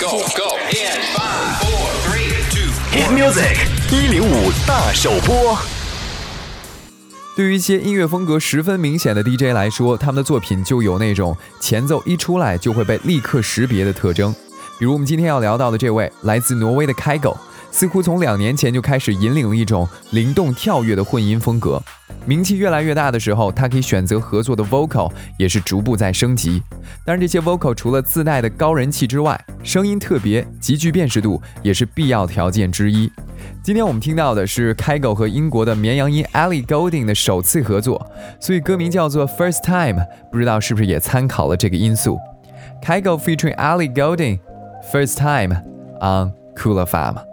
Go go in five, four, three, two. Hit music 一零五大首播。对于一些音乐风格十分明显的 DJ 来说，他们的作品就有那种前奏一出来就会被立刻识别的特征。比如我们今天要聊到的这位来自挪威的 Kygo，似乎从两年前就开始引领了一种灵动跳跃的混音风格。名气越来越大的时候，他可以选择合作的 vocal 也是逐步在升级。当然，这些 vocal 除了自带的高人气之外，声音特别、极具辨识度也是必要条件之一。今天我们听到的是 Kygo 和英国的绵羊音 Ellie Goulding 的首次合作，所以歌名叫做 First Time，不知道是不是也参考了这个因素？Kygo featuring Ellie Goulding。First time on Cool FM.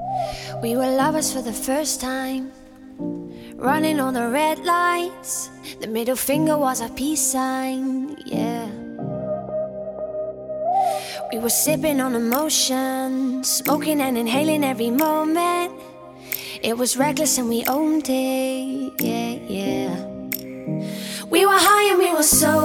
We were lovers for the first time. Running on the red lights. The middle finger was a peace sign, yeah. We were sipping on emotion, smoking and inhaling every moment. It was reckless and we owned it, yeah, yeah. We were high and we were sober.